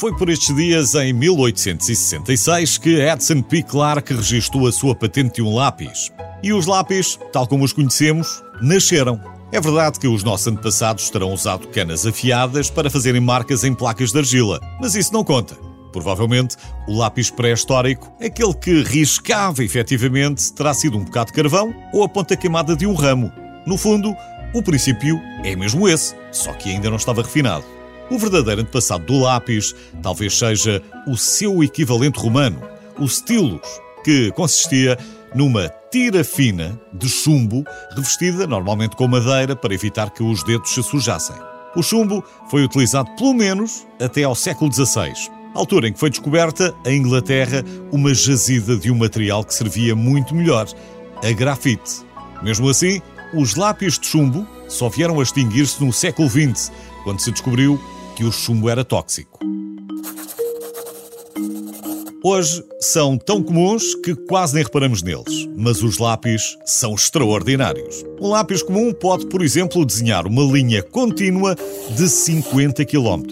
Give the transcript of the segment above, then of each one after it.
Foi por estes dias, em 1866, que Edson P. Clark registrou a sua patente de um lápis. E os lápis, tal como os conhecemos, nasceram. É verdade que os nossos antepassados terão usado canas afiadas para fazerem marcas em placas de argila, mas isso não conta. Provavelmente, o lápis pré-histórico, aquele que riscava efetivamente, terá sido um bocado de carvão ou a ponta queimada de um ramo. No fundo, o princípio é mesmo esse, só que ainda não estava refinado. O verdadeiro antepassado do lápis talvez seja o seu equivalente romano, o stylus, que consistia numa tira fina de chumbo revestida normalmente com madeira para evitar que os dedos se sujassem. O chumbo foi utilizado pelo menos até ao século XVI, altura em que foi descoberta em Inglaterra uma jazida de um material que servia muito melhor, a grafite. Mesmo assim, os lápis de chumbo só vieram a extinguir-se no século XX, quando se descobriu que o chumbo era tóxico. Hoje são tão comuns que quase nem reparamos neles, mas os lápis são extraordinários. Um lápis comum pode, por exemplo, desenhar uma linha contínua de 50 km.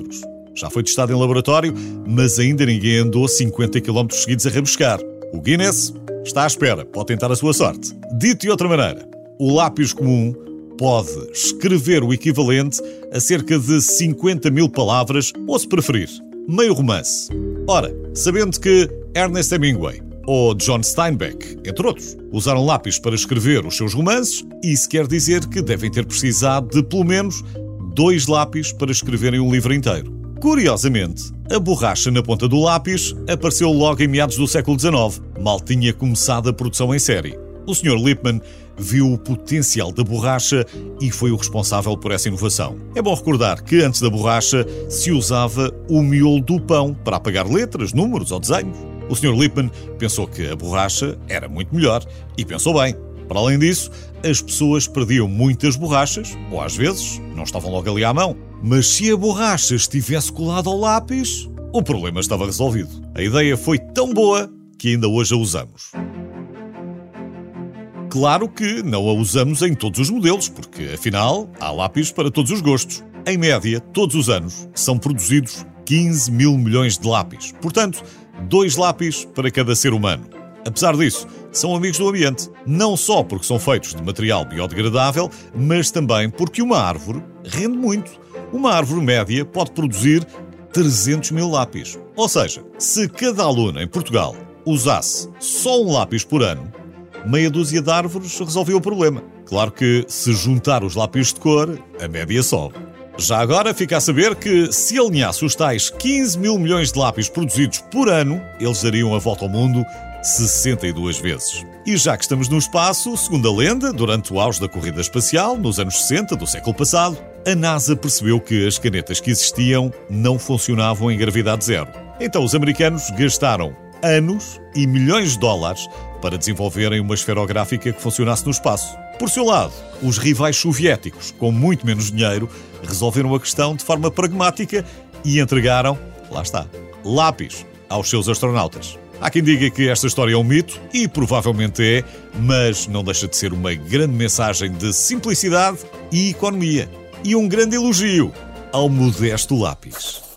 Já foi testado em laboratório, mas ainda ninguém andou 50 km seguidos a rabiscar. O Guinness está à espera, pode tentar a sua sorte. Dito de outra maneira, o lápis comum pode escrever o equivalente a cerca de 50 mil palavras, ou se preferir, meio romance. Ora, sabendo que Ernest Hemingway ou John Steinbeck, entre outros, usaram lápis para escrever os seus romances, isso quer dizer que devem ter precisado de pelo menos dois lápis para escreverem um livro inteiro. Curiosamente, a borracha na ponta do lápis apareceu logo em meados do século XIX, mal tinha começado a produção em série. O Sr. Lippmann viu o potencial da borracha e foi o responsável por essa inovação. É bom recordar que antes da borracha se usava o miolo do pão para apagar letras, números ou desenhos. O Sr. Lippmann pensou que a borracha era muito melhor e pensou bem. Para além disso, as pessoas perdiam muitas borrachas, ou às vezes não estavam logo ali à mão. Mas se a borracha estivesse colada ao lápis, o problema estava resolvido. A ideia foi tão boa que ainda hoje a usamos. Claro que não a usamos em todos os modelos, porque afinal há lápis para todos os gostos. Em média, todos os anos são produzidos 15 mil milhões de lápis. Portanto, dois lápis para cada ser humano. Apesar disso, são amigos do ambiente, não só porque são feitos de material biodegradável, mas também porque uma árvore rende muito. Uma árvore média pode produzir 300 mil lápis. Ou seja, se cada aluno em Portugal usasse só um lápis por ano, meia dúzia de árvores resolveu o problema. Claro que, se juntar os lápis de cor, a média sobe. Já agora fica a saber que, se alinhasse os tais 15 mil milhões de lápis produzidos por ano, eles dariam a volta ao mundo 62 vezes. E já que estamos no espaço, segundo a lenda, durante o auge da corrida espacial, nos anos 60 do século passado, a NASA percebeu que as canetas que existiam não funcionavam em gravidade zero. Então os americanos gastaram anos e milhões de dólares para desenvolverem uma esferográfica que funcionasse no espaço. Por seu lado, os rivais soviéticos, com muito menos dinheiro, resolveram a questão de forma pragmática e entregaram, lá está, lápis aos seus astronautas. Há quem diga que esta história é um mito, e provavelmente é, mas não deixa de ser uma grande mensagem de simplicidade e economia. E um grande elogio ao modesto lápis.